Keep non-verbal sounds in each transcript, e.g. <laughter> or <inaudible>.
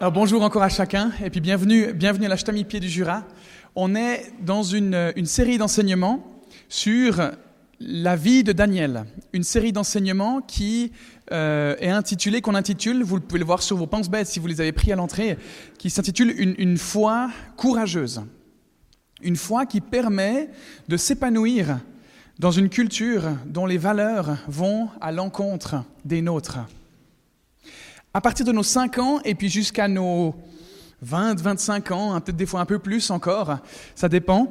Alors bonjour encore à chacun et puis bienvenue, bienvenue à l'Achetami Pied du Jura. On est dans une, série d'enseignements sur la vie de Daniel, une série d'enseignements qui euh, est intitulée, qu'on intitule, vous pouvez le voir sur vos penses-bêtes si vous les avez pris à l'entrée, qui s'intitule une foi courageuse. Une foi qui permet de s'épanouir dans une culture dont les valeurs vont à l'encontre des nôtres. À partir de nos 5 ans et puis jusqu'à nos 20, 25 ans, hein, peut-être des fois un peu plus encore, ça dépend,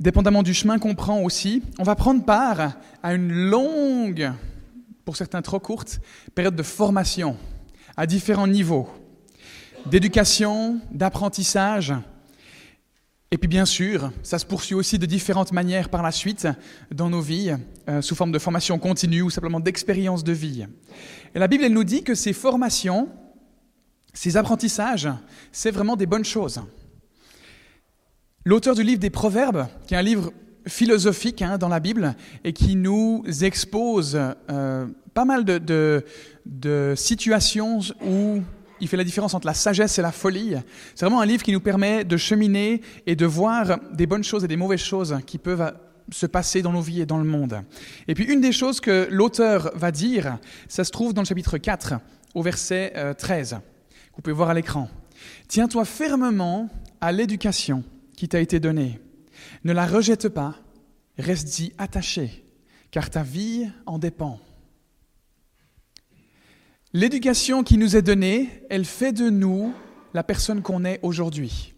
dépendamment du chemin qu'on prend aussi, on va prendre part à une longue, pour certains trop courte, période de formation à différents niveaux, d'éducation, d'apprentissage, et puis bien sûr, ça se poursuit aussi de différentes manières par la suite dans nos vies, euh, sous forme de formation continue ou simplement d'expérience de vie. Et la Bible, elle nous dit que ces formations, ces apprentissages, c'est vraiment des bonnes choses. L'auteur du livre des Proverbes, qui est un livre philosophique hein, dans la Bible et qui nous expose euh, pas mal de, situations où il fait la différence entre la sagesse et la folie. C'est vraiment un livre qui nous permet de cheminer et de voir des bonnes choses et des mauvaises choses qui peuvent se passer dans nos vies et dans le monde. Et puis une des choses que l'auteur va dire, ça se trouve dans le chapitre 4, au verset 13, euh, que vous pouvez voir à l'écran. Tiens-toi fermement à l'éducation qui t'a été donnée. Ne la rejette pas, reste-y attaché, car ta vie en dépend. L'éducation qui nous est donnée, elle fait de nous la personne qu'on est aujourd'hui.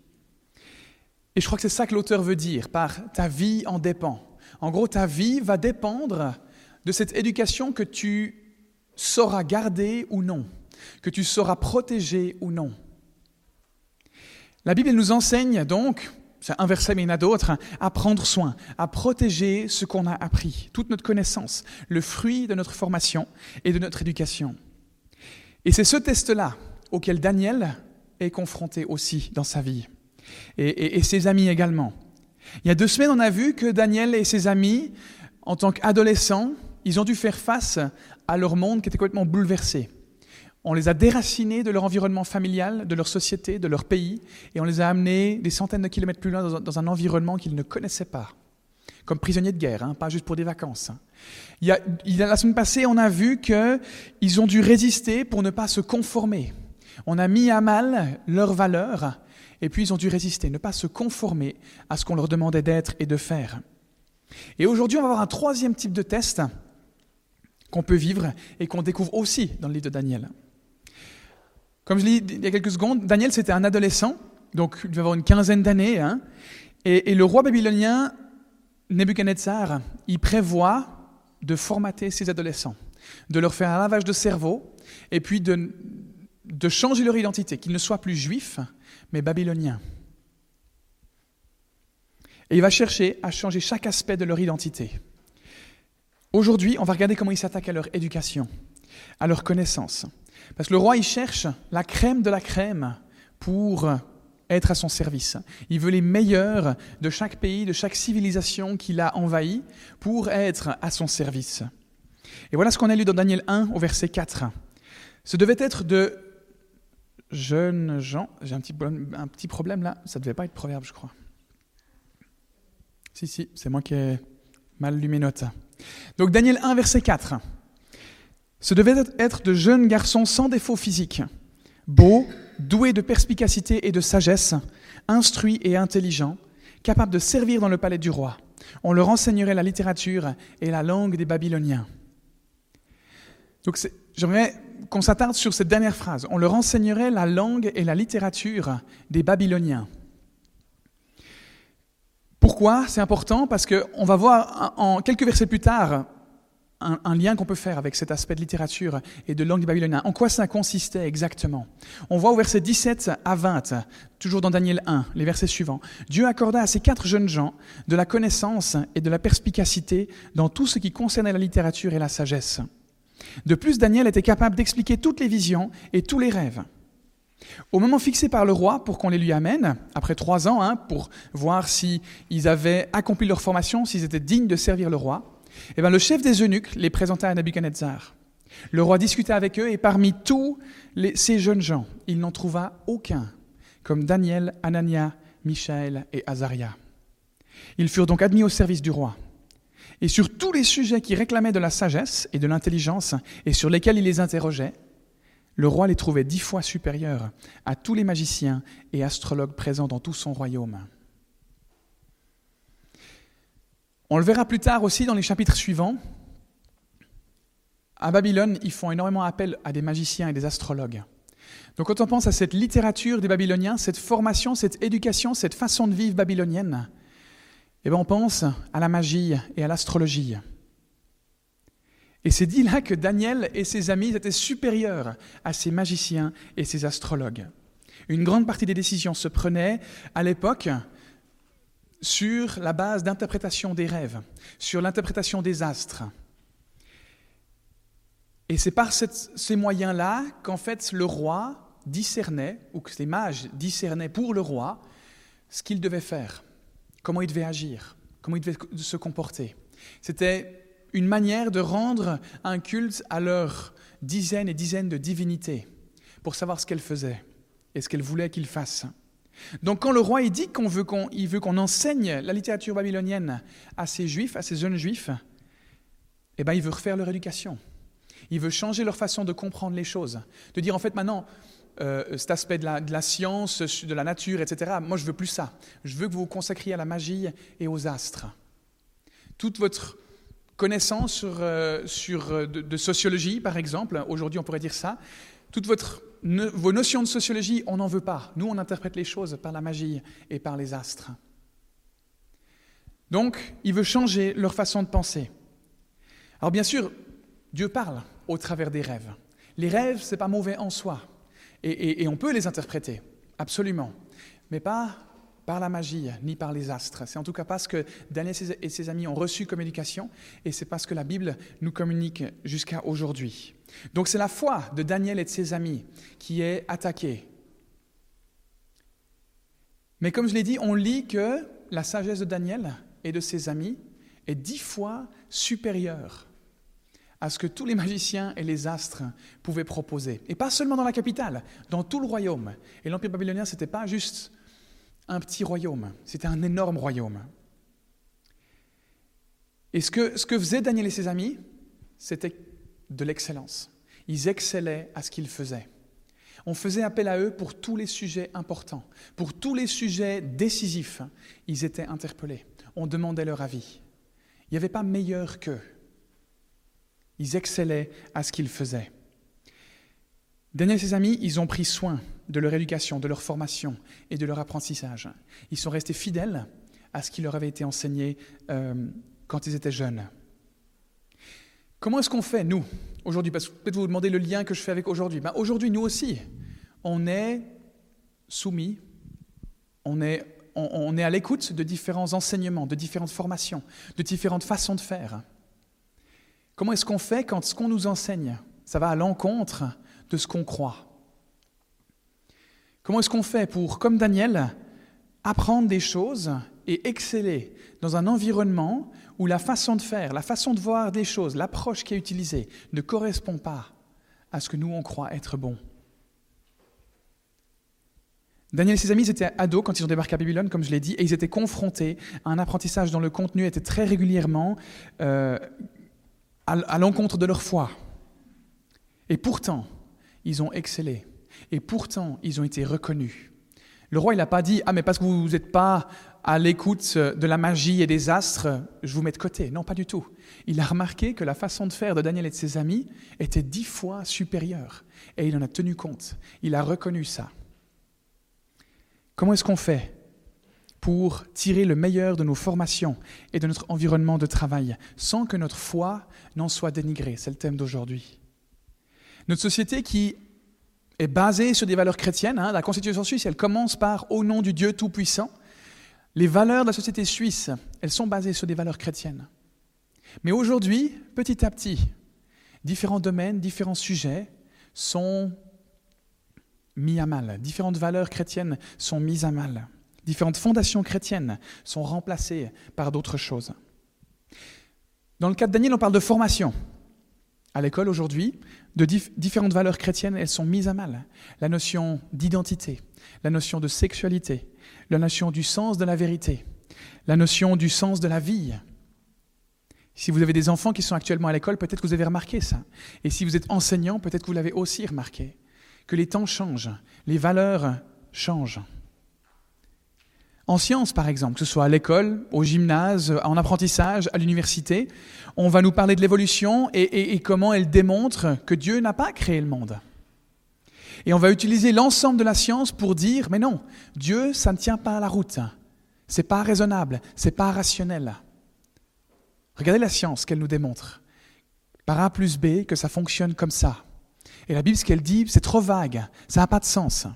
Et je crois que c'est ça que l'auteur veut dire par ta vie en dépend. En gros, ta vie va dépendre de cette éducation que tu sauras garder ou non, que tu sauras protéger ou non. La Bible nous enseigne donc, c'est un verset mais il y en a d'autres, à prendre soin, à protéger ce qu'on a appris, toute notre connaissance, le fruit de notre formation et de notre éducation. Et c'est ce test-là auquel Daniel est confronté aussi dans sa vie, et, ses amis également. Il y a deux semaines, on a vu que Daniel et ses amis, en tant qu'adolescents, ils ont dû faire face à leur monde qui était complètement bouleversé. On les a déracinés de leur environnement familial, de leur société, de leur pays, et on les a amenés des centaines de kilomètres plus loin dans un environnement qu'ils ne connaissaient pas, comme prisonniers de guerre, hein, pas juste pour des vacances. Hein. Il y a, la semaine passée, on a vu qu'ils ont dû résister pour ne pas se conformer. On a mis à mal leurs valeurs et puis ils ont dû résister, ne pas se conformer à ce qu'on leur demandait d'être et de faire. Et aujourd'hui, on va avoir un troisième type de test qu'on peut vivre et qu'on découvre aussi dans le livre de Daniel. Comme je l'ai dit il y a quelques secondes, Daniel c'était un adolescent, donc il devait avoir une quinzaine d'années, hein, et, le roi babylonien Nebuchadnezzar, il prévoit de formater ces adolescents, de leur faire un lavage de cerveau et puis de, de changer leur identité, qu'ils ne soient plus juifs, mais babyloniens. Et il va chercher à changer chaque aspect de leur identité. Aujourd'hui, on va regarder comment il s'attaque à leur éducation, à leur connaissance. Parce que le roi, il cherche la crème de la crème pour être à son service. Il veut les meilleurs de chaque pays, de chaque civilisation qu'il a envahi pour être à son service. Et voilà ce qu'on a lu dans Daniel 1 au verset 4. Ce devait être de jeunes gens. J'ai un petit, problème là, ça ne devait pas être proverbe, je crois. Si, si, c'est moi qui ai mal lu mes notes. Donc Daniel 1, verset 4. Ce devait être de jeunes garçons sans défaut physique, beaux, doué de perspicacité et de sagesse, instruit et intelligent, capable de servir dans le palais du roi. On leur enseignerait la littérature et la langue des Babyloniens. Donc j'aimerais qu'on s'attarde sur cette dernière phrase. On leur enseignerait la langue et la littérature des Babyloniens. Pourquoi c'est important? Parce qu'on va voir en quelques versets plus tard un, lien qu'on peut faire avec cet aspect de littérature et de langue du babylonien. En quoi ça consistait exactement? On voit au verset 17 à 20, toujours dans Daniel 1, les versets suivants. Dieu accorda à ces quatre jeunes gens de la connaissance et de la perspicacité dans tout ce qui concernait la littérature et la sagesse. De plus, Daniel était capable d'expliquer toutes les visions et tous les rêves. Au moment fixé par le roi pour qu'on les lui amène, après trois ans, hein, pour voir s'ils avaient accompli leur formation, s'ils étaient dignes de servir le roi, eh bien, le chef des eunuques les présenta à Nebuchadnezzar. Le roi discuta avec eux et parmi tous ces jeunes gens, il n'en trouva aucun, comme Daniel, Anania, Michaël et Azaria. Ils furent donc admis au service du roi. Et sur tous les sujets qui réclamaient de la sagesse et de l'intelligence et sur lesquels il les interrogeait, le roi les trouvait dix fois supérieurs à tous les magiciens et astrologues présents dans tout son royaume. On le verra plus tard aussi dans les chapitres suivants. À Babylone, ils font énormément appel à des magiciens et des astrologues. Donc quand on pense à cette littérature des Babyloniens, cette formation, cette éducation, cette façon de vivre babylonienne, eh bien on pense à la magie et à l'astrologie. Et c'est dit là que Daniel et ses amis étaient supérieurs à ces magiciens et ces astrologues. Une grande partie des décisions se prenaient à l'époque sur la base d'interprétation des rêves, sur l'interprétation des astres. Et c'est par ces moyens-là qu'en fait le roi discernait, ou que ces mages discernaient pour le roi, ce qu'il devait faire, comment il devait agir, comment il devait se comporter. C'était une manière de rendre un culte à leurs dizaines et dizaines de divinités pour savoir ce qu'elles faisaient et ce qu'elles voulaient qu'ils fassent. Donc quand le roi dit qu'on veut qu'on veut qu'on enseigne la littérature babylonienne à ces juifs, à ces jeunes juifs, eh ben il veut refaire leur éducation. Il veut changer leur façon de comprendre les choses, de dire en fait maintenant euh, cet aspect de la, de science, de la nature, etc. Moi je veux plus ça. Je veux que vous vous consacriez à la magie et aux astres. Toute votre connaissances sur, euh, sur euh, de, sociologie, par exemple, aujourd'hui on pourrait dire ça, toutes votre, vos notions de sociologie, on n'en veut pas. Nous, on interprète les choses par la magie et par les astres. Donc, il veut changer leur façon de penser. Alors bien sûr, Dieu parle au travers des rêves. Les rêves, ce n'est pas mauvais en soi. Et, et on peut les interpréter, absolument. Mais pas par la magie ni par les astres. C'est en tout cas pas ce que Daniel et ses amis ont reçu comme éducation et c'est pas ce que la Bible nous communique jusqu'à aujourd'hui. Donc c'est la foi de Daniel et de ses amis qui est attaquée. Mais comme je l'ai dit, on lit que la sagesse de Daniel et de ses amis est dix fois supérieure à ce que tous les magiciens et les astres pouvaient proposer. Et pas seulement dans la capitale, dans tout le royaume. Et l'Empire babylonien, ce n'était pas juste un petit royaume, c'était un énorme royaume. Et ce que, ce que faisaient Daniel et ses amis, c'était de l'excellence. Ils excellaient à ce qu'ils faisaient. On faisait appel à eux pour tous les sujets importants, pour tous les sujets décisifs. Ils étaient interpellés. On demandait leur avis. Il n'y avait pas meilleur qu'eux. Ils excellaient à ce qu'ils faisaient. Daniel et ses amis, ils ont pris soin de leur éducation, de leur formation et de leur apprentissage. Ils sont restés fidèles à ce qui leur avait été enseigné euh, quand ils étaient jeunes. Comment est-ce qu'on fait, nous, aujourd'hui? Parce que peut-être vous vous demandez le lien que je fais avec aujourd'hui. Ben, aujourd'hui, nous aussi, on est soumis, on est, on est à l'écoute de différents enseignements, de différentes formations, de différentes façons de faire. Comment est-ce qu'on fait quand ce qu'on nous enseigne, ça va à l'encontre de ce qu'on croit? Comment est-ce qu'on fait pour, comme Daniel, apprendre des choses et exceller dans un environnement où la façon de faire, la façon de voir des choses, l'approche qui est utilisée ne correspond pas à ce que nous on croit être bon? Daniel et ses amis étaient ados quand ils ont débarqué à Babylone, comme je l'ai dit, et ils étaient confrontés à un apprentissage dont le contenu était très régulièrement euh, à l'encontre de leur foi. Et pourtant, ils ont excellé et pourtant ils ont été reconnus. Le roi, il n'a pas dit Ah, mais parce que vous n'êtes pas à l'écoute de la magie et des astres, je vous mets de côté. Non, pas du tout. Il a remarqué que la façon de faire de Daniel et de ses amis était dix fois supérieure. Et il en a tenu compte. Il a reconnu ça. Comment est-ce qu'on fait pour tirer le meilleur de nos formations et de notre environnement de travail sans que notre foi n'en soit dénigrée? C'est le thème d'aujourd'hui. Notre société qui est basée sur des valeurs chrétiennes. Hein. La Constitution suisse, elle commence par Au nom du Dieu Tout-Puissant. Les valeurs de la société suisse, elles sont basées sur des valeurs chrétiennes. Mais aujourd'hui, petit à petit, différents domaines, différents sujets sont mis à mal. Différentes valeurs chrétiennes sont mises à mal. Différentes fondations chrétiennes sont remplacées par d'autres choses. Dans le cas de Daniel, on parle de formation. À l'école aujourd'hui, de différentes valeurs chrétiennes, elles sont mises à mal. La notion d'identité, la notion de sexualité, la notion du sens de la vérité, la notion du sens de la vie. Si vous avez des enfants qui sont actuellement à l'école, peut-être que vous avez remarqué ça. Et si vous êtes enseignant, peut-être que vous l'avez aussi remarqué. Que les temps changent, les valeurs changent. En sciences, par exemple, que ce soit à l'école, au gymnase, en apprentissage, à l'université, on va nous parler de l'évolution et, comment elle démontre que Dieu n'a pas créé le monde. Et on va utiliser l'ensemble de la science pour dire, mais non, Dieu, ça ne tient pas à la route. C'est pas raisonnable, c'est pas rationnel. Regardez la science qu'elle nous démontre. Par A plus B, que ça fonctionne comme ça. Et la Bible, ce qu'elle dit, c'est trop vague, ça n'a pas de sens.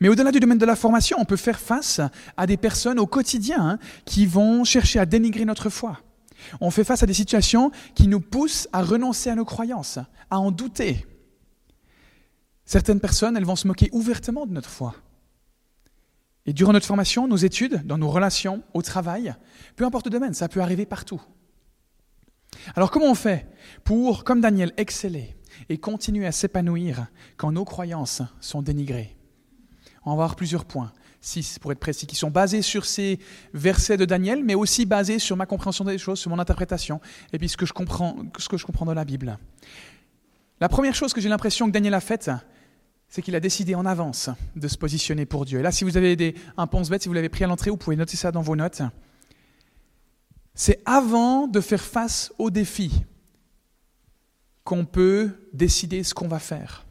Mais au-delà du domaine de la formation, on peut faire face à des personnes au quotidien hein, qui vont chercher à dénigrer notre foi. On fait face à des situations qui nous poussent à renoncer à nos croyances, à en douter. Certaines personnes, elles vont se moquer ouvertement de notre foi. Et durant notre formation, nos études, dans nos relations, au travail, peu importe le domaine, ça peut arriver partout. Alors comment on fait pour, comme Daniel, exceller et continuer à s'épanouir quand nos croyances sont dénigrées? On va voir plusieurs points, six pour être précis, qui sont basés sur ces versets de Daniel, mais aussi basés sur ma compréhension des choses, sur mon interprétation, et puis ce que je comprends, ce que je comprends dans la Bible. La première chose que j'ai l'impression que Daniel a faite, c'est qu'il a décidé en avance de se positionner pour Dieu. Et là, si vous avez un pense-bête, si vous l'avez pris à l'entrée, vous pouvez noter ça dans vos notes. C'est avant de faire face aux défis qu'on peut décider ce qu'on va faire,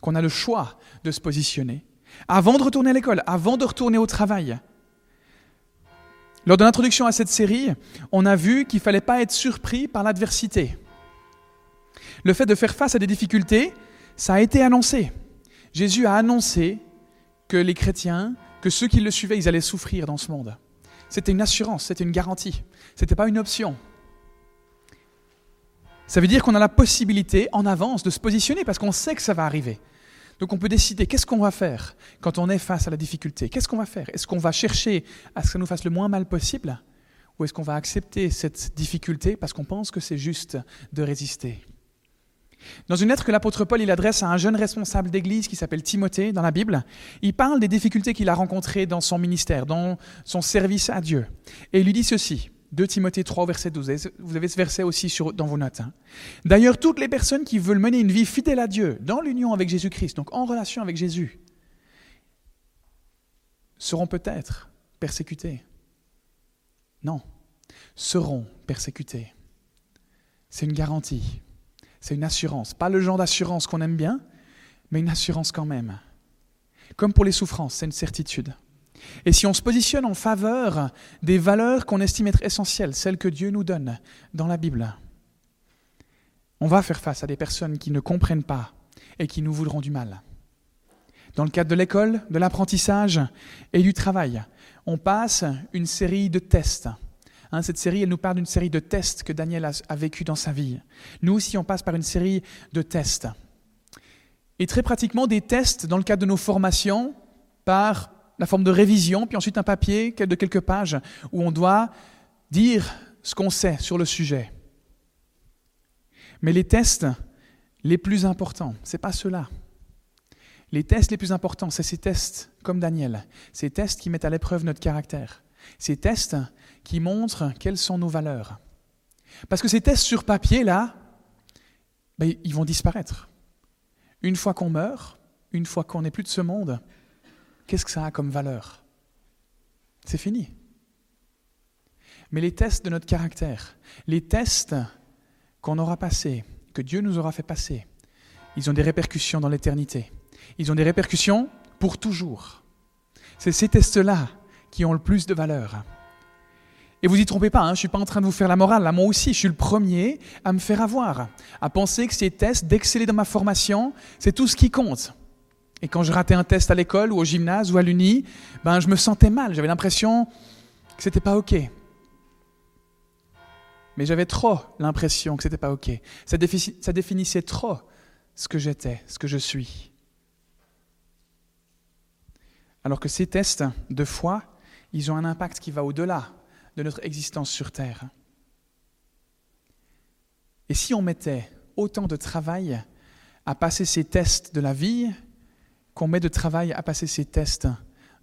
qu'on a le choix de se positionner avant de retourner à l'école, avant de retourner au travail. Lors de l'introduction à cette série, on a vu qu'il ne fallait pas être surpris par l'adversité. Le fait de faire face à des difficultés, ça a été annoncé. Jésus a annoncé que les chrétiens, que ceux qui le suivaient, ils allaient souffrir dans ce monde. C'était une assurance, c'était une garantie, ce n'était pas une option. Ça veut dire qu'on a la possibilité en avance de se positionner parce qu'on sait que ça va arriver. Donc on peut décider qu'est-ce qu'on va faire quand on est face à la difficulté? Qu'est-ce qu'on va faire? Est-ce qu'on va chercher à ce que ça nous fasse le moins mal possible Ou est-ce qu'on va accepter cette difficulté parce qu'on pense que c'est juste de résister? Dans une lettre que l'apôtre Paul il adresse à un jeune responsable d'église qui s'appelle Timothée dans la Bible, il parle des difficultés qu'il a rencontrées dans son ministère, dans son service à Dieu. Et il lui dit ceci 2 Timothée 3, verset 12. Vous avez ce verset aussi dans vos notes. Hein? D'ailleurs, toutes les personnes qui veulent mener une vie fidèle à Dieu, dans l'union avec Jésus-Christ, donc en relation avec Jésus, seront peut-être persécutées. Non, seront persécutées. C'est une garantie, c'est une assurance. Pas le genre d'assurance qu'on aime bien, mais une assurance quand même. Comme pour les souffrances, c'est une certitude. Et si on se positionne en faveur des valeurs qu'on estime être essentielles, celles que Dieu nous donne dans la Bible, on va faire face à des personnes qui ne comprennent pas et qui nous voudront du mal. Dans le cadre de l'école, de l'apprentissage et du travail, on passe une série de tests. Hein, cette série, elle nous parle d'une série de tests que Daniel a, a vécu dans sa vie. Nous aussi, on passe par une série de tests. Et très pratiquement, des tests dans le cadre de nos formations par la forme de révision, puis ensuite un papier de quelques pages où on doit dire ce qu'on sait sur le sujet. Mais les tests les plus importants, ce n'est pas ceux-là. Les tests les plus importants, c'est ces tests comme Daniel, ces tests qui mettent à l'épreuve notre caractère, ces tests qui montrent quelles sont nos valeurs. Parce que ces tests sur papier, là, ben, ils vont disparaître. Une fois qu'on meurt, une fois qu'on n'est plus de ce monde, qu'est-ce que ça a comme valeur? C'est fini. Mais les tests de notre caractère, les tests qu'on aura passés, que Dieu nous aura fait passer, ils ont des répercussions dans l'éternité. Ils ont des répercussions pour toujours. C'est ces tests-là qui ont le plus de valeur. Et vous y trompez pas, hein, je ne suis pas en train de vous faire la morale. Là, moi aussi, je suis le premier à me faire avoir, à penser que ces tests, d'exceller dans ma formation, c'est tout ce qui compte. Et quand je ratais un test à l'école ou au gymnase ou à l'uni, ben, je me sentais mal. J'avais l'impression que c'était pas OK. Mais j'avais trop l'impression que c'était pas OK. Ça, ça définissait trop ce que j'étais, ce que je suis. Alors que ces tests de foi, ils ont un impact qui va au-delà de notre existence sur Terre. Et si on mettait autant de travail à passer ces tests de la vie qu'on met de travail à passer ces tests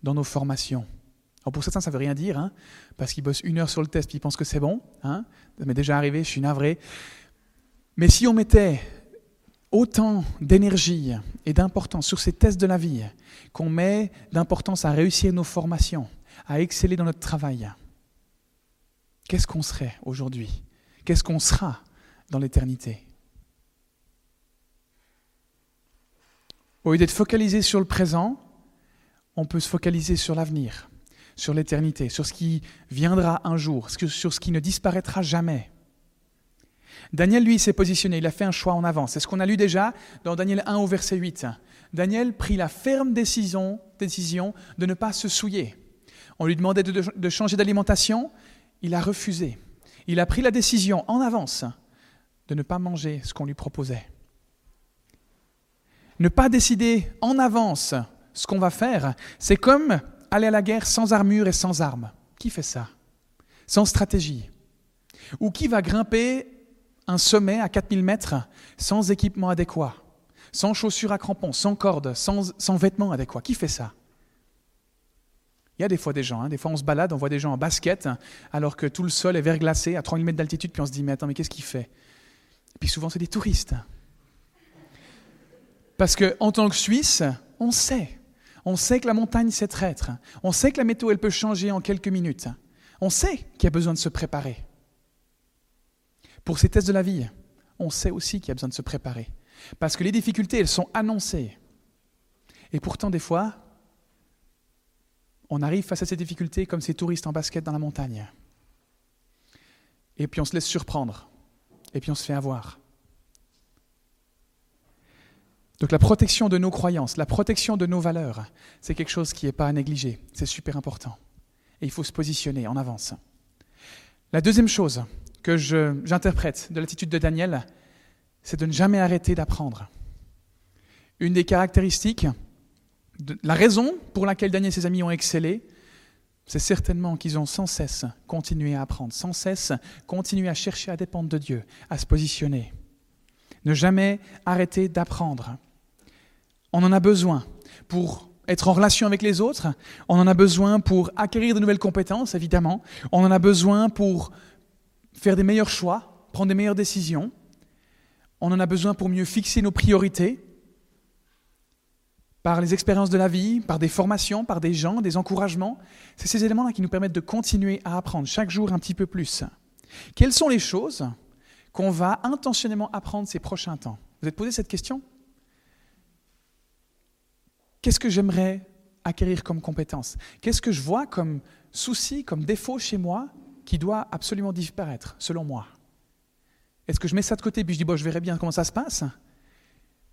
dans nos formations alors pour certains, ça ne veut rien dire, hein, parce qu'ils bossent une heure sur le test puis ils pensent que c'est bon. Hein, ça m'est déjà arrivé, je suis navré. Mais si on mettait autant d'énergie et d'importance sur ces tests de la vie qu'on met d'importance à réussir nos formations, à exceller dans notre travail, qu'est-ce qu'on serait aujourd'hui? Qu'est-ce qu'on sera dans l'éternité? Au lieu d'être focalisé sur le présent, on peut se focaliser sur l'avenir, sur l'éternité, sur ce qui viendra un jour, sur ce qui ne disparaîtra jamais. Daniel, lui, s'est positionné, il a fait un choix en avance. C'est ce qu'on a lu déjà dans Daniel 1 au verset 8. Daniel prit la ferme décision, décision de ne pas se souiller. On lui demandait de, de changer d'alimentation, il a refusé. Il a pris la décision en avance de ne pas manger ce qu'on lui proposait. Ne pas décider en avance ce qu'on va faire, c'est comme aller à la guerre sans armure et sans armes. Qui fait ça? Sans stratégie. Ou qui va grimper un sommet à 4000 mètres sans équipement adéquat, sans chaussures à crampons, sans cordes, sans, vêtements adéquats? Qui fait ça? Il y a des fois des gens, hein. des fois on se balade, on voit des gens en basket, alors que tout le sol est verglacé à 3000 mètres d'altitude, puis on se dit, mais attends, mais qu'est-ce qu'il fait? Et puis souvent c'est des touristes. Parce qu'en tant que Suisse, on sait. On sait que la montagne c'est traître. On sait que la météo elle peut changer en quelques minutes. On sait qu'il y a besoin de se préparer. Pour ces tests de la vie, on sait aussi qu'il y a besoin de se préparer. Parce que les difficultés, elles sont annoncées. Et pourtant, des fois, on arrive face à ces difficultés comme ces touristes en basket dans la montagne. Et puis on se laisse surprendre. Et puis on se fait avoir. Donc la protection de nos croyances, la protection de nos valeurs, c'est quelque chose qui n'est pas à négliger. C'est super important. Et il faut se positionner en avance. La deuxième chose, que j'interprète de l'attitude de Daniel, c'est de ne jamais arrêter d'apprendre. Une des caractéristiques, la raison pour laquelle Daniel et ses amis ont excellé, c'est certainement qu'ils ont sans cesse continué à apprendre, sans cesse continué à chercher à dépendre de Dieu, à se positionner. Ne jamais arrêter d'apprendre. On en a besoin pour être en relation avec les autres, on en a besoin pour acquérir de nouvelles compétences, évidemment, on en a besoin pour faire des meilleurs choix, prendre des meilleures décisions. On en a besoin pour mieux fixer nos priorités par les expériences de la vie, par des formations, par des gens, des encouragements. C'est ces éléments-là qui nous permettent de continuer à apprendre chaque jour un petit peu plus. Quelles sont les choses qu'on va intentionnellement apprendre ces prochains temps? Vous êtes posé cette question? Qu'est-ce que j'aimerais acquérir comme compétence? Qu'est-ce que je vois comme souci, comme défaut chez moi qui doit absolument disparaître, selon moi? Est-ce que je mets ça de côté puis je dis, bon, je verrai bien comment ça se passe?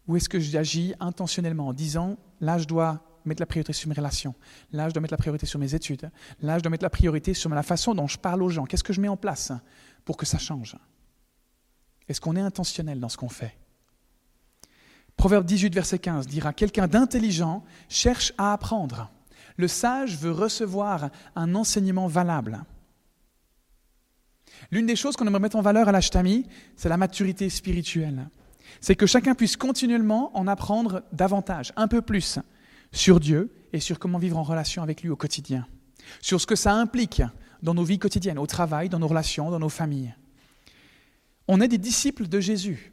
Ou est-ce que j'agis intentionnellement en disant, là, je dois mettre la priorité sur mes relations, là, je dois mettre la priorité sur mes études, là, je dois mettre la priorité sur la façon dont je parle aux gens? Qu'est-ce que je mets en place pour que ça change? Est-ce qu'on est intentionnel dans ce qu'on fait? Proverbe 18, verset 15 dira Quelqu'un d'intelligent cherche à apprendre. Le sage veut recevoir un enseignement valable. L'une des choses qu'on aimerait mettre en valeur à l'Ashtami, c'est la maturité spirituelle. C'est que chacun puisse continuellement en apprendre davantage, un peu plus, sur Dieu et sur comment vivre en relation avec lui au quotidien. Sur ce que ça implique dans nos vies quotidiennes, au travail, dans nos relations, dans nos familles. On est des disciples de Jésus.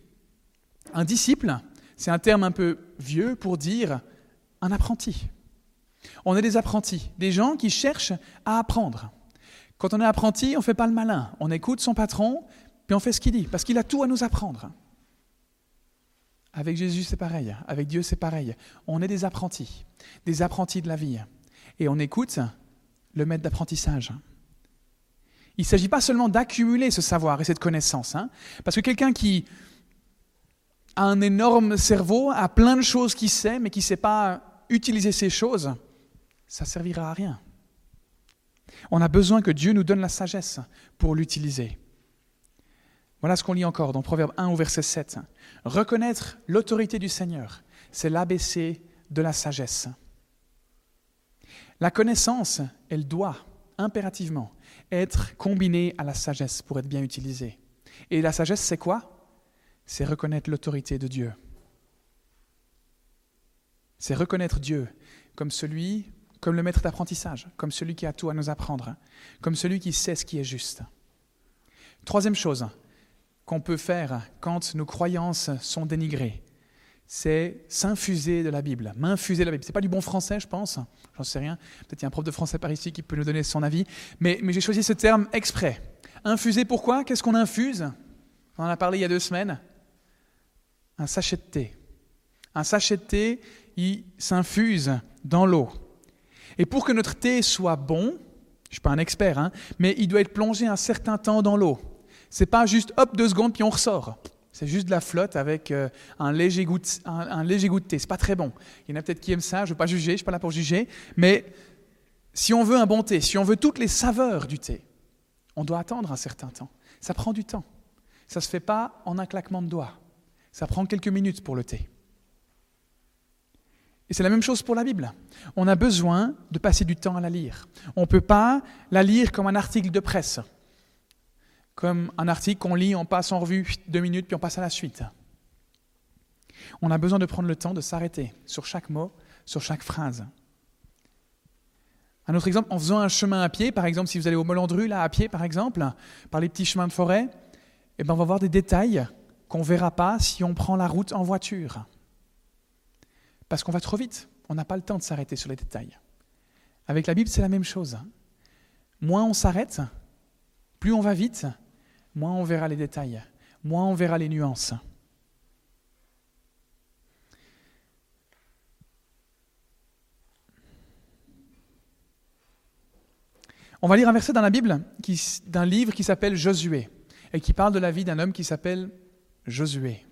Un disciple, c'est un terme un peu vieux pour dire un apprenti. On est des apprentis, des gens qui cherchent à apprendre. Quand on est apprenti, on ne fait pas le malin. On écoute son patron, puis on fait ce qu'il dit, parce qu'il a tout à nous apprendre. Avec Jésus, c'est pareil. Avec Dieu, c'est pareil. On est des apprentis, des apprentis de la vie. Et on écoute le maître d'apprentissage. Il ne s'agit pas seulement d'accumuler ce savoir et cette connaissance. Hein, parce que quelqu'un qui a un énorme cerveau, a plein de choses qu'il sait, mais qui ne sait pas utiliser ces choses, ça ne servira à rien. On a besoin que Dieu nous donne la sagesse pour l'utiliser. Voilà ce qu'on lit encore dans Proverbe 1 au verset 7. Reconnaître l'autorité du Seigneur, c'est l'ABC de la sagesse. La connaissance, elle doit impérativement être combinée à la sagesse pour être bien utilisée. Et la sagesse, c'est quoi? C'est reconnaître l'autorité de Dieu. C'est reconnaître Dieu comme celui, comme le maître d'apprentissage, comme celui qui a tout à nous apprendre, comme celui qui sait ce qui est juste. Troisième chose qu'on peut faire quand nos croyances sont dénigrées, c'est s'infuser de la Bible, m'infuser de la Bible. C'est pas du bon français, je pense, j'en sais rien. Peut-être il y a un prof de français par ici qui peut nous donner son avis, mais j'ai choisi ce terme exprès. Infuser, pourquoi? Qu'est-ce qu'on infuse? On en a parlé il y a deux semaines. Un sachet de thé. Un sachet de thé, il s'infuse dans l'eau. Et pour que notre thé soit bon, je ne suis pas un expert, hein, mais il doit être plongé un certain temps dans l'eau. C'est pas juste hop deux secondes puis on ressort. C'est juste de la flotte avec euh, un, léger goût, un, léger goût de thé. C'est pas très bon. Il y en a peut-être qui aiment ça. Je ne veux pas juger. Je suis pas là pour juger. Mais si on veut un bon thé, si on veut toutes les saveurs du thé, on doit attendre un certain temps. Ça prend du temps. Ça se fait pas en un claquement de doigts. Ça prend quelques minutes pour le thé. Et c'est la même chose pour la Bible. On a besoin de passer du temps à la lire. On ne peut pas la lire comme un article de presse, comme un article qu'on lit, on passe en revue deux minutes, puis on passe à la suite. On a besoin de prendre le temps de s'arrêter sur chaque mot, sur chaque phrase. Un autre exemple, en faisant un chemin à pied, par exemple, si vous allez au Molandru, là, à pied, par exemple, par les petits chemins de forêt, eh ben, on va voir des détails qu'on ne verra pas si on prend la route en voiture. Parce qu'on va trop vite. On n'a pas le temps de s'arrêter sur les détails. Avec la Bible, c'est la même chose. Moins on s'arrête, plus on va vite, moins on verra les détails, moins on verra les nuances. On va lire un verset dans la Bible d'un livre qui s'appelle Josué et qui parle de la vie d'un homme qui s'appelle Josué,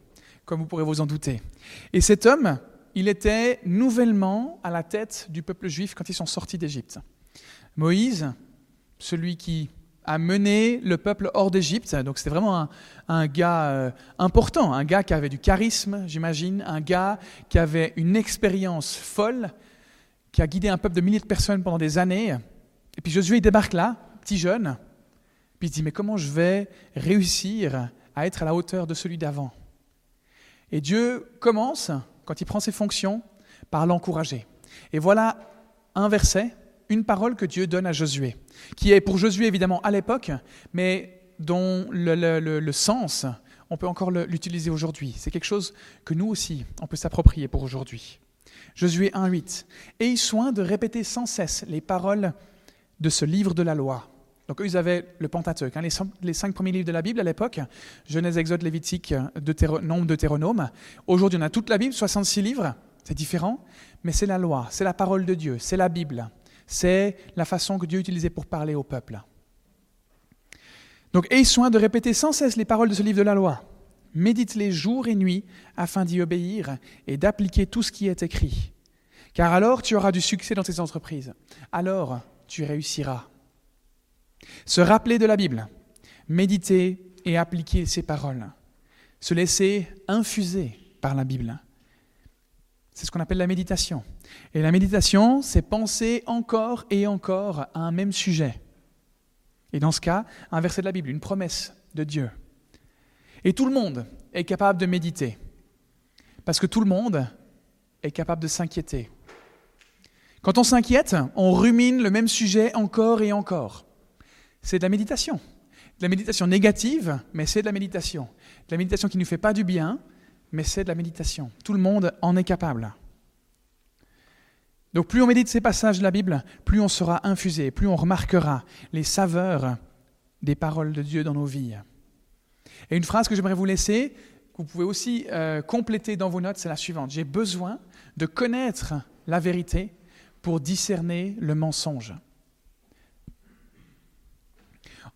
comme vous pourrez vous en douter. Et cet homme, il était nouvellement à la tête du peuple juif quand ils sont sortis d'Égypte. Moïse, celui qui a mené le peuple hors d'Égypte, donc c'était vraiment un, gars euh, important, un gars qui avait du charisme, j'imagine, un gars qui avait une expérience folle, qui a guidé un peuple de milliers de personnes pendant des années, et puis Josué, il débarque là, petit jeune, puis il dit, mais comment je vais réussir à être à la hauteur de celui d'avant Et Dieu commence, quand il prend ses fonctions, par l'encourager. Et voilà un verset, une parole que Dieu donne à Josué, qui est pour Josué évidemment à l'époque, mais dont le, sens, on peut encore l'utiliser aujourd'hui. C'est quelque chose que nous aussi, on peut s'approprier pour aujourd'hui. Josué 1.8. Ayez soin de répéter sans cesse les paroles de ce livre de la loi. Donc eux, ils avaient le Pentateuque, hein, les, cinq, premiers livres de la Bible à l'époque, Genèse, Exode, Lévitique, Nombre, Deutéronome. Aujourd'hui, on a toute la Bible, 66 livres, c'est différent, mais c'est la loi, c'est la parole de Dieu, c'est la Bible, c'est la façon que Dieu utilisait pour parler au peuple. Donc aie soin de répéter sans cesse les paroles de ce livre de la loi. Médite-les jour et nuit afin d'y obéir et d'appliquer tout ce qui est écrit. Car alors tu auras du succès dans tes entreprises. Alors tu réussiras. Se rappeler de la Bible, méditer et appliquer ses paroles, se laisser infuser par la Bible. C'est ce qu'on appelle la méditation. Et la méditation, c'est penser encore et encore à un même sujet. Et dans ce cas, un verset de la Bible, une promesse de Dieu. Et tout le monde est capable de méditer. Parce que tout le monde est capable de s'inquiéter. Quand on s'inquiète, on rumine le même sujet encore et encore. C'est de la méditation. De la méditation négative, mais c'est de la méditation. De la méditation qui ne nous fait pas du bien, mais c'est de la méditation. Tout le monde en est capable. Donc plus on médite ces passages de la Bible, plus on sera infusé, plus on remarquera les saveurs des paroles de Dieu dans nos vies. Et une phrase que j'aimerais vous laisser, que vous pouvez aussi euh, compléter dans vos notes, c'est la suivante. J'ai besoin de connaître la vérité pour discerner le mensonge.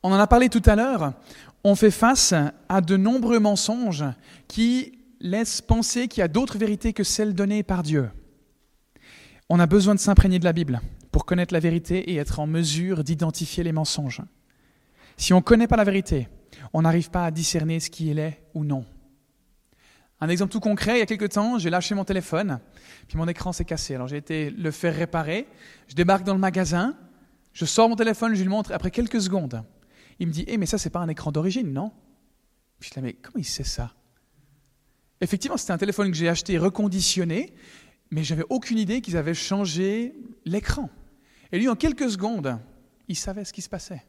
On en a parlé tout à l'heure, on fait face à de nombreux mensonges qui laissent penser qu'il y a d'autres vérités que celles données par Dieu. On a besoin de s'imprégner de la Bible pour connaître la vérité et être en mesure d'identifier les mensonges. Si on ne connaît pas la vérité, on n'arrive pas à discerner ce qui est ou non. Un exemple tout concret, il y a quelques temps, j'ai lâché mon téléphone, puis mon écran s'est cassé. Alors j'ai été le faire réparer. Je débarque dans le magasin, je sors mon téléphone, je lui montre, après quelques secondes, il me dit Eh, mais ça, c'est pas un écran d'origine, non? Je dis Mais comment il sait ça? Effectivement, c'était un téléphone que j'ai acheté reconditionné, mais j'avais aucune idée qu'ils avaient changé l'écran. Et lui, en quelques secondes, il savait ce qui se passait.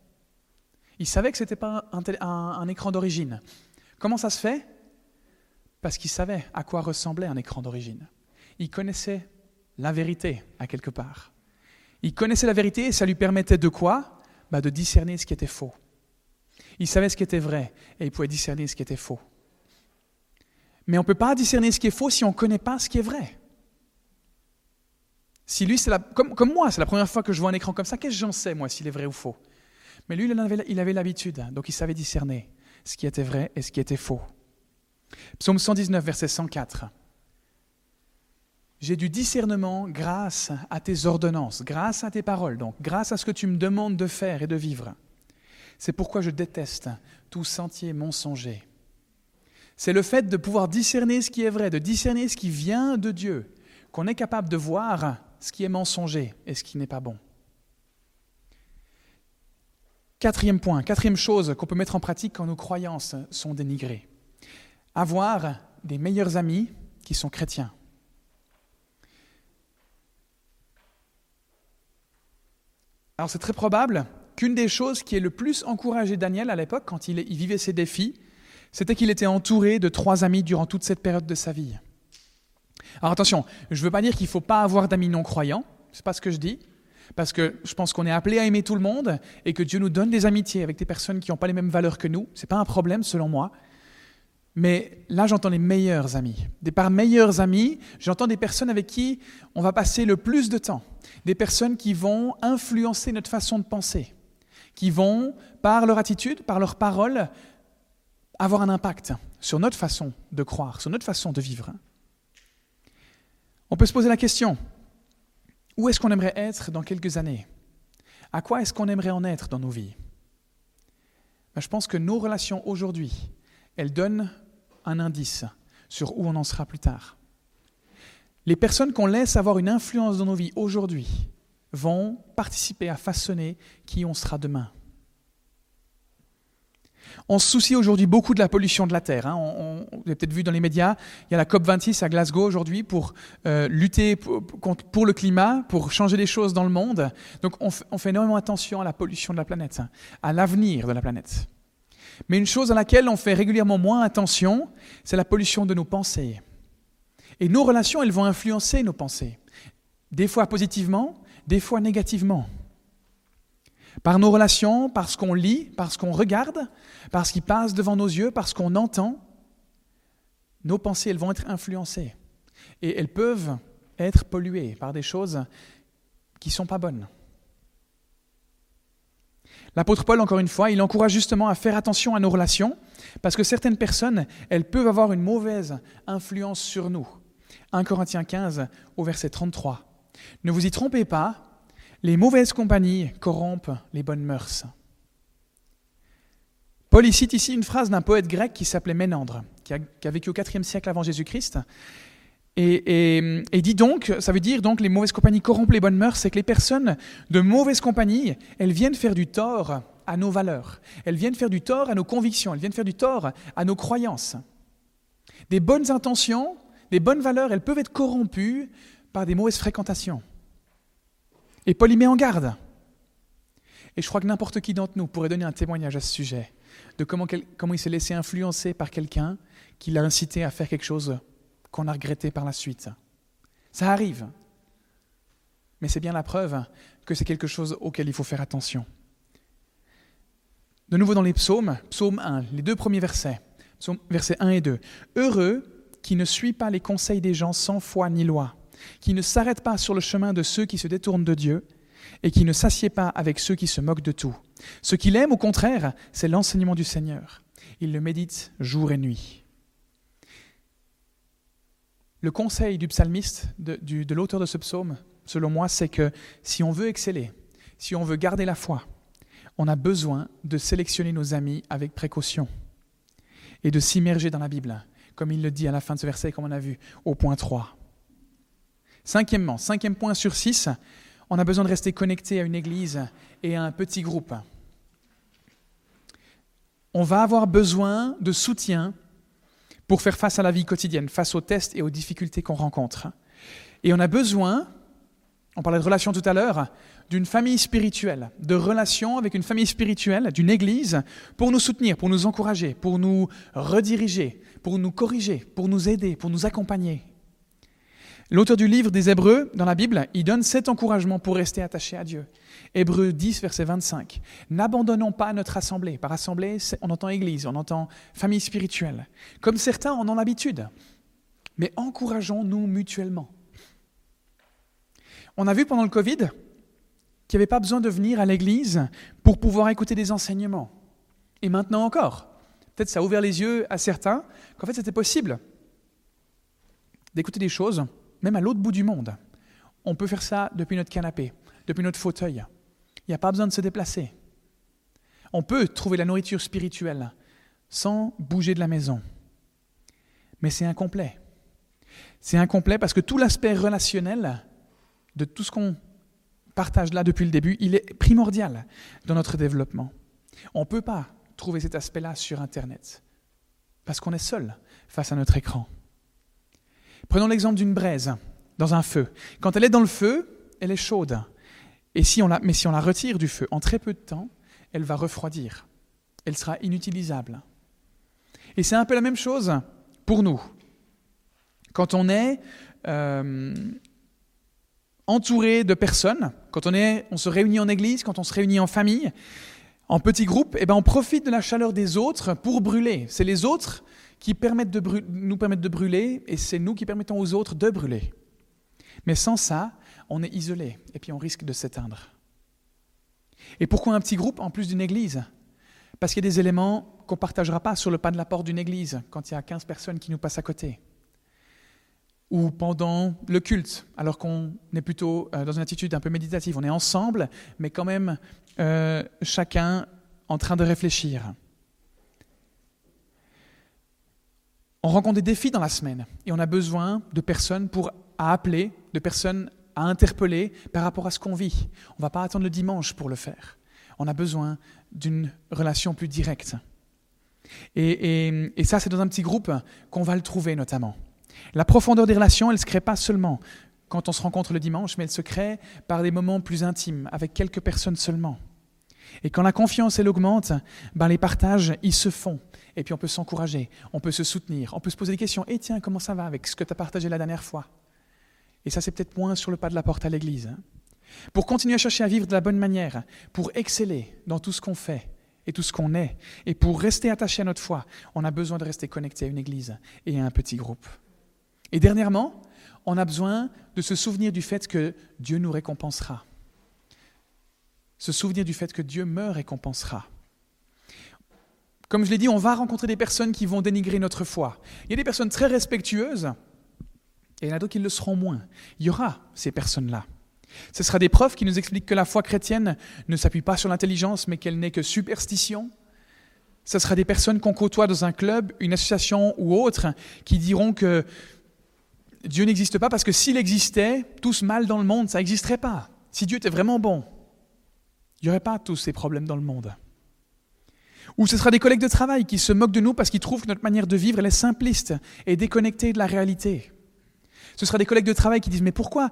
Il savait que ce n'était pas un, écran d'origine. Comment ça se fait? Parce qu'il savait à quoi ressemblait un écran d'origine. Il connaissait la vérité, à quelque part. Il connaissait la vérité et ça lui permettait de quoi? Bah De discerner ce qui était faux. Il savait ce qui était vrai et il pouvait discerner ce qui était faux. Mais on ne peut pas discerner ce qui est faux si on ne connaît pas ce qui est vrai. Si lui, c'est comme, comme, moi, c'est la première fois que je vois un écran comme ça, qu'est-ce que j'en sais, moi, s'il est vrai ou faux? Mais lui, il avait l'habitude, donc il savait discerner ce qui était vrai et ce qui était faux. Psaume 119, verset 104. J'ai du discernement grâce à tes ordonnances, grâce à tes paroles, donc grâce à ce que tu me demandes de faire et de vivre. C'est pourquoi je déteste tout sentier mensonger. C'est le fait de pouvoir discerner ce qui est vrai, de discerner ce qui vient de Dieu, qu'on est capable de voir ce qui est mensonger et ce qui n'est pas bon. Quatrième point, quatrième chose qu'on peut mettre en pratique quand nos croyances sont dénigrées. Avoir des meilleurs amis qui sont chrétiens. Alors c'est très probable qu'une des choses qui ait le plus encouragé Daniel à l'époque, quand il, vivait ses défis, c'était qu'il était entouré de trois amis durant toute cette période de sa vie. Alors attention, je ne veux pas dire qu'il ne faut pas avoir d'amis non croyants, ce n'est pas ce que je dis, parce que je pense qu'on est appelé à aimer tout le monde et que Dieu nous donne des amitiés avec des personnes qui n'ont pas les mêmes valeurs que nous. Ce n'est pas un problème selon moi. Mais là, j'entends les meilleurs amis. Des par meilleurs amis, j'entends des personnes avec qui on va passer le plus de temps. Des personnes qui vont influencer notre façon de penser qui vont, par leur attitude, par leurs paroles, avoir un impact sur notre façon de croire, sur notre façon de vivre. On peut se poser la question, où est-ce qu'on aimerait être dans quelques années? À quoi est-ce qu'on aimerait en être dans nos vies? Ben, Je pense que nos relations aujourd'hui, elles donnent un indice sur où on en sera plus tard. Les personnes qu'on laisse avoir une influence dans nos vies aujourd'hui, vont participer à façonner qui on sera demain. On se soucie aujourd'hui beaucoup de la pollution de la Terre. Hein. On, vous avez peut-être vu dans les médias, il y a la COP26 à Glasgow aujourd'hui pour euh, lutter pour, pour, le climat, pour changer les choses dans le monde. Donc on, on, fait énormément attention à la pollution de la planète, hein, à l'avenir de la planète. Mais une chose à laquelle on fait régulièrement moins attention, c'est la pollution de nos pensées. Et nos relations, elles vont influencer nos pensées. Des fois positivement, des fois négativement. Par nos relations, parce qu'on lit, parce qu'on regarde, parce qu'il passe devant nos yeux, parce qu'on entend, nos pensées, elles vont être influencées. Et elles peuvent être polluées par des choses qui ne sont pas bonnes. L'apôtre Paul, encore une fois, il encourage justement à faire attention à nos relations, parce que certaines personnes, elles peuvent avoir une mauvaise influence sur nous. 1 Corinthiens 15 au verset 33. Ne vous y trompez pas, les mauvaises compagnies corrompent les bonnes mœurs. Paul cite ici une phrase d'un poète grec qui s'appelait Ménandre, qui a, vécu au IVe siècle avant Jésus-Christ. Et, dit donc, ça veut dire donc les mauvaises compagnies corrompent les bonnes mœurs, c'est que les personnes de mauvaises compagnies, elles viennent faire du tort à nos valeurs, elles viennent faire du tort à nos convictions, elles viennent faire du tort à nos croyances. Des bonnes intentions, des bonnes valeurs, elles peuvent être corrompues par des mauvaises fréquentations. Et Paul y met en garde. Et je crois que n'importe qui d'entre nous pourrait donner un témoignage à ce sujet, de comment, comment il s'est laissé influencer par quelqu'un qui l'a incité à faire quelque chose qu'on a regretté par la suite. Ça arrive. Mais c'est bien la preuve que c'est quelque chose auquel il faut faire attention. De nouveau dans les psaumes, psaume 1, les deux premiers versets, versets 1 et 2. Heureux qui ne suit pas les conseils des gens sans foi ni loi qui ne s'arrête pas sur le chemin de ceux qui se détournent de Dieu et qui ne s'assied pas avec ceux qui se moquent de tout. Ce qu'il aime, au contraire, c'est l'enseignement du Seigneur. Il le médite jour et nuit. Le conseil du psalmiste, de, l'auteur de ce psaume, selon moi, c'est que si on veut exceller, si on veut garder la foi, on a besoin de sélectionner nos amis avec précaution et de s'immerger dans la Bible, comme il le dit à la fin de ce verset, comme on a vu au point 3. Cinquièmement, cinquième point sur six, on a besoin de rester connecté à une église et à un petit groupe. On va avoir besoin de soutien pour faire face à la vie quotidienne, face aux tests et aux difficultés qu'on rencontre. Et on a besoin, on parlait de relations tout à l'heure, d'une famille spirituelle, de relations avec une famille spirituelle, d'une église, pour nous soutenir, pour nous encourager, pour nous rediriger, pour nous corriger, pour nous aider, pour nous accompagner. L'auteur du livre des Hébreux, dans la Bible, il donne cet encouragement pour rester attaché à Dieu. Hébreux 10, verset 25. N'abandonnons pas notre assemblée. Par assemblée, on entend église, on entend famille spirituelle. Comme certains en ont l'habitude. Mais encourageons-nous mutuellement. On a vu pendant le Covid qu'il n'y avait pas besoin de venir à l'église pour pouvoir écouter des enseignements. Et maintenant encore. Peut-être ça a ouvert les yeux à certains qu'en fait c'était possible d'écouter des choses même à l'autre bout du monde. On peut faire ça depuis notre canapé, depuis notre fauteuil. Il n'y a pas besoin de se déplacer. On peut trouver la nourriture spirituelle sans bouger de la maison. Mais c'est incomplet. C'est incomplet parce que tout l'aspect relationnel de tout ce qu'on partage là depuis le début, il est primordial dans notre développement. On ne peut pas trouver cet aspect-là sur Internet parce qu'on est seul face à notre écran. Prenons l'exemple d'une braise dans un feu. Quand elle est dans le feu, elle est chaude. Et si on la, mais si on la retire du feu en très peu de temps, elle va refroidir. Elle sera inutilisable. Et c'est un peu la même chose pour nous. Quand on est euh, entouré de personnes, quand on, se réunit en église, quand on se réunit en famille, en petits groupes, eh ben on profite de la chaleur des autres pour brûler. C'est les autres qui permettent de nous permettent de brûler et c'est nous qui permettons aux autres de brûler. Mais sans ça, on est isolé et puis on risque de s'éteindre. Et pourquoi un petit groupe en plus d'une église? Parce qu'il y a des éléments qu'on ne partagera pas sur le pas de la porte d'une église quand il y a 15 personnes qui nous passent à côté. Ou pendant le culte, alors qu'on est plutôt euh, dans une attitude un peu méditative. On est ensemble, mais quand même euh, chacun en train de réfléchir. On rencontre des défis dans la semaine et on a besoin de personnes pour appeler, de personnes à interpeller par rapport à ce qu'on vit. On ne va pas attendre le dimanche pour le faire. On a besoin d'une relation plus directe. Et, et ça, c'est dans un petit groupe qu'on va le trouver notamment. La profondeur des relations, elle ne se crée pas seulement quand on se rencontre le dimanche, mais elle se crée par des moments plus intimes, avec quelques personnes seulement. Et quand la confiance, elle augmente, ben les partages, ils se font. Et puis on peut s'encourager, on peut se soutenir, on peut se poser des questions. Et eh, tiens, comment ça va avec ce que tu as partagé la dernière fois? Et ça, c'est peut-être moins sur le pas de la porte à l'église. Hein. Pour continuer à chercher à vivre de la bonne manière, pour exceller dans tout ce qu'on fait et tout ce qu'on est, et pour rester attaché à notre foi, on a besoin de rester connecté à une église et à un petit groupe. Et dernièrement, on a besoin de se souvenir du fait que Dieu nous récompensera. Se souvenir du fait que Dieu me récompensera. Comme je l'ai dit, on va rencontrer des personnes qui vont dénigrer notre foi. Il y a des personnes très respectueuses et il y en a d'autres qui le seront moins. Il y aura ces personnes-là. Ce sera des profs qui nous expliquent que la foi chrétienne ne s'appuie pas sur l'intelligence, mais qu'elle n'est que superstition. Ce sera des personnes qu'on côtoie dans un club, une association ou autre, qui diront que Dieu n'existe pas parce que s'il existait, tout ce mal dans le monde, ça n'existerait pas. Si Dieu était vraiment bon, il n'y aurait pas tous ces problèmes dans le monde. Ou ce sera des collègues de travail qui se moquent de nous parce qu'ils trouvent que notre manière de vivre est simpliste et déconnectée de la réalité. Ce sera des collègues de travail qui disent Mais pourquoi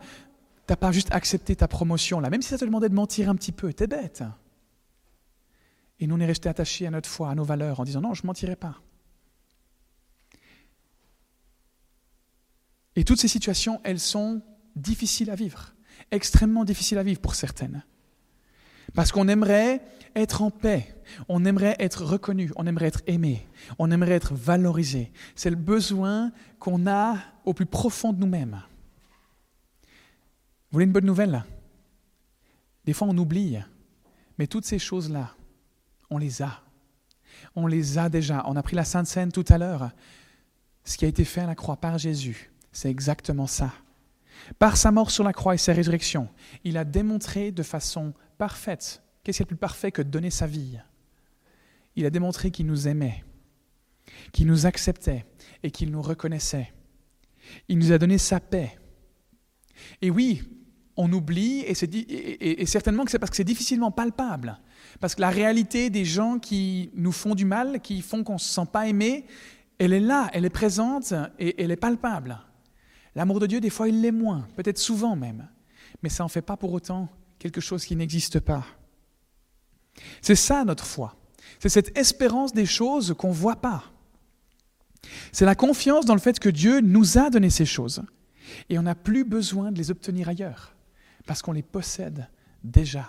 t'as pas juste accepté ta promotion là Même si ça te demandait de mentir un petit peu, t'es bête. Et nous, on est restés attachés à notre foi, à nos valeurs, en disant Non, je ne mentirai pas. Et toutes ces situations, elles sont difficiles à vivre, extrêmement difficiles à vivre pour certaines. Parce qu'on aimerait être en paix, on aimerait être reconnu, on aimerait être aimé, on aimerait être valorisé. C'est le besoin qu'on a au plus profond de nous-mêmes. Vous voulez une bonne nouvelle? Des fois on oublie, mais toutes ces choses-là, on les a. On les a déjà. On a pris la Sainte Seine tout à l'heure. Ce qui a été fait à la croix par Jésus, c'est exactement ça. Par sa mort sur la croix et sa résurrection, il a démontré de façon parfaite. Qu'est-ce qui est plus parfait que de donner sa vie? Il a démontré qu'il nous aimait, qu'il nous acceptait et qu'il nous reconnaissait. Il nous a donné sa paix. Et oui, on oublie, et, et certainement que c'est parce que c'est difficilement palpable. Parce que la réalité des gens qui nous font du mal, qui font qu'on ne se sent pas aimé, elle est là, elle est présente et elle est palpable. L'amour de Dieu, des fois, il l'est moins, peut-être souvent même, mais ça n'en fait pas pour autant quelque chose qui n'existe pas. C'est ça notre foi. C'est cette espérance des choses qu'on ne voit pas. C'est la confiance dans le fait que Dieu nous a donné ces choses. Et on n'a plus besoin de les obtenir ailleurs, parce qu'on les possède déjà.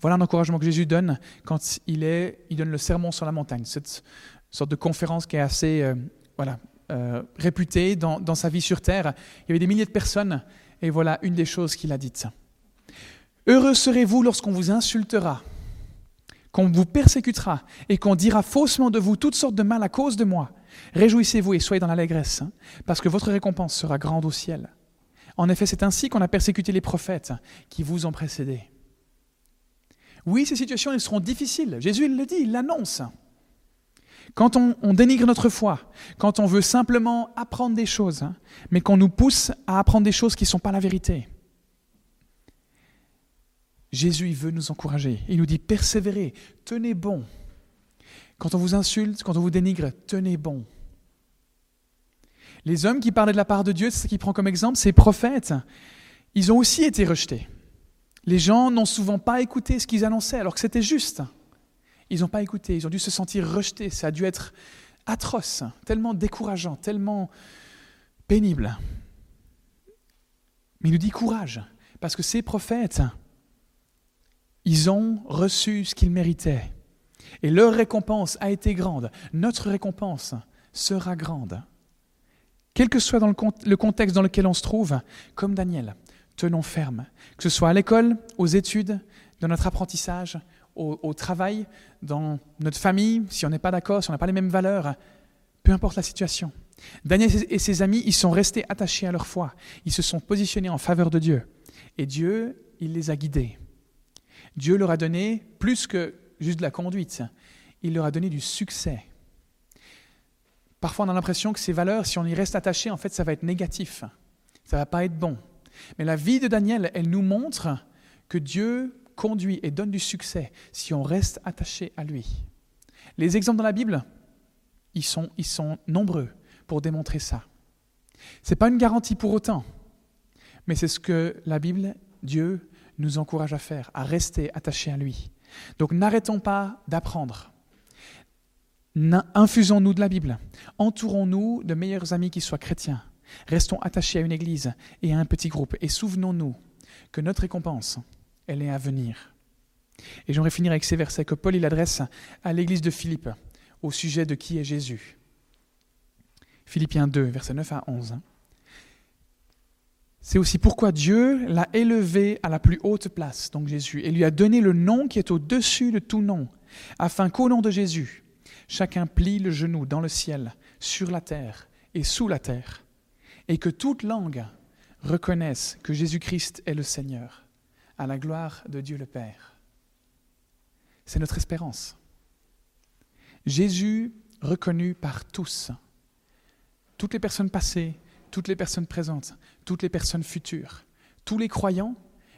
Voilà un encouragement que Jésus donne quand il, est, donne le sermon sur la montagne, cette sorte de conférence qui est assez euh, euh, réputée dans sa vie sur terre. Il y avait des milliers de personnes, et voilà une des choses qu'il a dites. Heureux serez-vous lorsqu'on vous insultera, qu'on vous persécutera et qu'on dira faussement de vous toutes sortes de mal à cause de moi. Réjouissez-vous et soyez dans l'allégresse, hein, parce que votre récompense sera grande au ciel. En effet, c'est ainsi qu'on a persécuté les prophètes qui vous ont précédés. Oui, ces situations, elles seront difficiles. Jésus, il le dit, il l'annonce. Quand on, dénigre notre foi, quand on veut simplement apprendre des choses, hein, mais qu'on nous pousse à apprendre des choses qui ne sont pas la vérité, Jésus, il veut nous encourager. Il nous dit, persévérez, tenez bon. Quand on vous insulte, quand on vous dénigre, tenez bon. Les hommes qui parlaient de la part de Dieu, c'est ce qu'il prend comme exemple, ces prophètes, ils ont aussi été rejetés. Les gens n'ont souvent pas écouté ce qu'ils annonçaient alors que c'était juste. Ils n'ont pas écouté, ils ont dû se sentir rejetés, ça a dû être atroce, tellement décourageant, tellement pénible. Mais il nous dit courage, parce que ces prophètes, ils ont reçu ce qu'ils méritaient. Et leur récompense a été grande. Notre récompense sera grande. Quel que soit le contexte dans lequel on se trouve, comme Daniel, tenons ferme. Que ce soit à l'école, aux études, dans notre apprentissage, au, travail, dans notre famille, si on n'est pas d'accord, si on n'a pas les mêmes valeurs, peu importe la situation. Daniel et ses amis, ils sont restés attachés à leur foi. Ils se sont positionnés en faveur de Dieu. Et Dieu, il les a guidés. Dieu leur a donné plus que juste de la conduite, il leur a donné du succès. Parfois on a l'impression que ces valeurs, si on y reste attaché, en fait ça va être négatif, ça va pas être bon. Mais la vie de Daniel, elle nous montre que Dieu conduit et donne du succès si on reste attaché à lui. Les exemples dans la Bible, ils sont, ils sont nombreux pour démontrer ça. Ce n'est pas une garantie pour autant, mais c'est ce que la Bible, Dieu, nous encourage à faire, à rester attachés à lui. Donc n'arrêtons pas d'apprendre. Infusons-nous de la Bible. Entourons-nous de meilleurs amis qui soient chrétiens. Restons attachés à une église et à un petit groupe. Et souvenons-nous que notre récompense, elle est à venir. Et j'aimerais finir avec ces versets que Paul il adresse à l'église de Philippe au sujet de qui est Jésus. Philippiens 2, versets 9 à 11. C'est aussi pourquoi Dieu l'a élevé à la plus haute place, donc Jésus, et lui a donné le nom qui est au-dessus de tout nom, afin qu'au nom de Jésus, chacun plie le genou dans le ciel, sur la terre et sous la terre, et que toute langue reconnaisse que Jésus-Christ est le Seigneur, à la gloire de Dieu le Père. C'est notre espérance. Jésus reconnu par tous, toutes les personnes passées, toutes les personnes présentes, toutes les personnes futures, tous les croyants,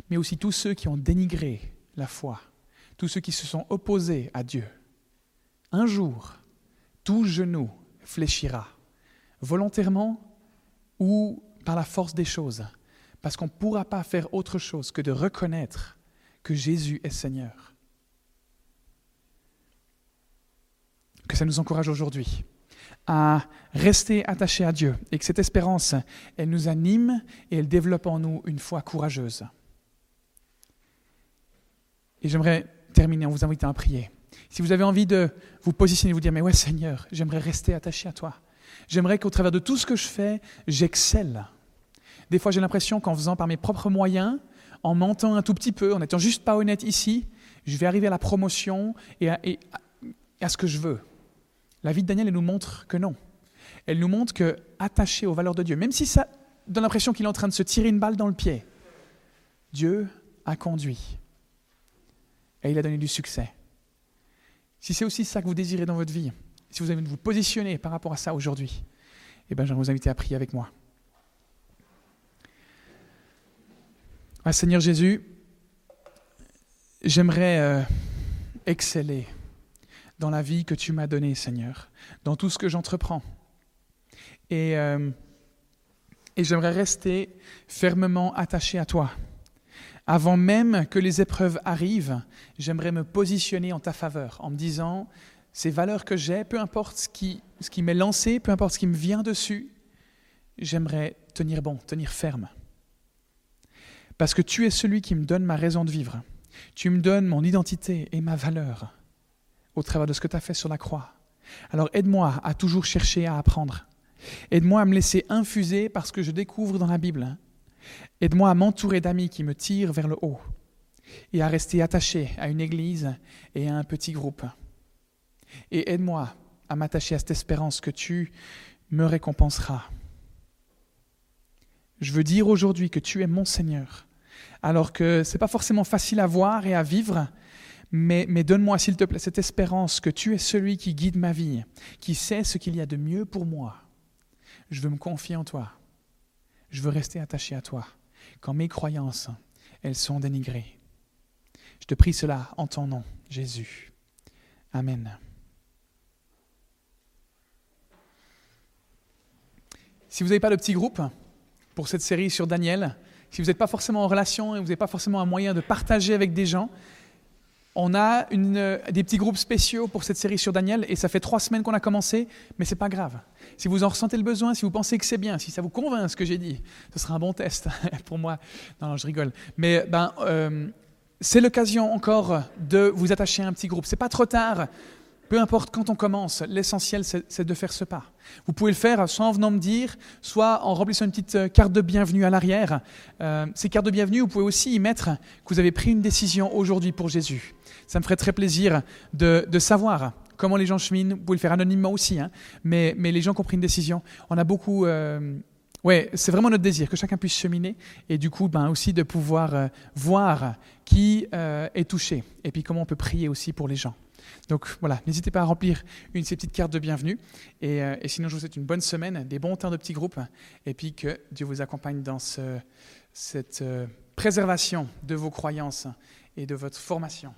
mais aussi tous ceux qui ont dénigré la foi, tous ceux qui se sont opposés à Dieu. Un jour, tout genou fléchira, volontairement ou par la force des choses, parce qu'on ne pourra pas faire autre chose que de reconnaître que Jésus est Seigneur. Que ça nous encourage aujourd'hui à rester attachés à Dieu et que cette espérance, elle nous anime et elle développe en nous une foi courageuse. Et j'aimerais terminer en vous invitant à prier. Si vous avez envie de vous positionner, vous dire, mais ouais Seigneur, j'aimerais rester attaché à toi. J'aimerais qu'au travers de tout ce que je fais, j'excelle. Des fois, j'ai l'impression qu'en faisant par mes propres moyens, en mentant un tout petit peu, en n'étant juste pas honnête ici, je vais arriver à la promotion et à ce que je veux. La vie de Daniel, elle nous montre que non. Elle nous montre que, attaché aux valeurs de Dieu, même si ça donne l'impression qu'il est en train de se tirer une balle dans le pied, Dieu a conduit. Et il a donné du succès. Si c'est aussi ça que vous désirez dans votre vie, si vous avez de vous positionner par rapport à ça aujourd'hui, eh bien, je vais vous inviter à prier avec moi. Ah, Seigneur Jésus, j'aimerais euh, exceller dans la vie que tu m'as donnée, Seigneur, dans tout ce que j'entreprends. Et, euh, et j'aimerais rester fermement attaché à toi. Avant même que les épreuves arrivent, j'aimerais me positionner en ta faveur, en me disant, ces valeurs que j'ai, peu importe ce qui, ce qui m'est lancé, peu importe ce qui me vient dessus, j'aimerais tenir bon, tenir ferme. Parce que tu es celui qui me donne ma raison de vivre. Tu me donnes mon identité et ma valeur au travers de ce que tu as fait sur la croix. Alors aide-moi à toujours chercher à apprendre. Aide-moi à me laisser infuser par ce que je découvre dans la Bible. Aide-moi à m'entourer d'amis qui me tirent vers le haut et à rester attaché à une église et à un petit groupe. Et aide-moi à m'attacher à cette espérance que tu me récompenseras. Je veux dire aujourd'hui que tu es mon Seigneur, alors que ce n'est pas forcément facile à voir et à vivre, mais, donne-moi, s'il te plaît, cette espérance que tu es celui qui guide ma vie, qui sait ce qu'il y a de mieux pour moi. Je veux me confier en toi. Je veux rester attaché à toi quand mes croyances, elles sont dénigrées. Je te prie cela en ton nom, Jésus. Amen. Si vous n'avez pas de petit groupe pour cette série sur Daniel, si vous n'êtes pas forcément en relation et vous n'avez pas forcément un moyen de partager avec des gens, on a une, des petits groupes spéciaux pour cette série sur Daniel et ça fait trois semaines qu'on a commencé, mais c'est pas grave. Si vous en ressentez le besoin, si vous pensez que c'est bien, si ça vous convainc ce que j'ai dit, ce sera un bon test <laughs> pour moi. Non, non je rigole. Mais ben, euh, c'est l'occasion encore de vous attacher à un petit groupe. C'est pas trop tard. Peu importe quand on commence, l'essentiel c'est de faire ce pas. Vous pouvez le faire soit en venant me dire, soit en remplissant une petite euh, carte de bienvenue à l'arrière. Euh, ces cartes de bienvenue, vous pouvez aussi y mettre que vous avez pris une décision aujourd'hui pour Jésus. Ça me ferait très plaisir de, savoir comment les gens cheminent. Vous pouvez le faire anonymement aussi, hein. mais, les gens qui ont pris une décision. On a beaucoup. Euh, ouais, c'est vraiment notre désir que chacun puisse cheminer et du coup, ben, aussi de pouvoir voir qui est touché et puis comment on peut prier aussi pour les gens. Donc voilà, n'hésitez pas à remplir une de ces petites cartes de bienvenue. Euh, et, sinon, je vous souhaite une bonne semaine, des bons temps de petits groupes, et puis que Dieu vous accompagne dans cette euh, préservation de vos croyances et de votre formation.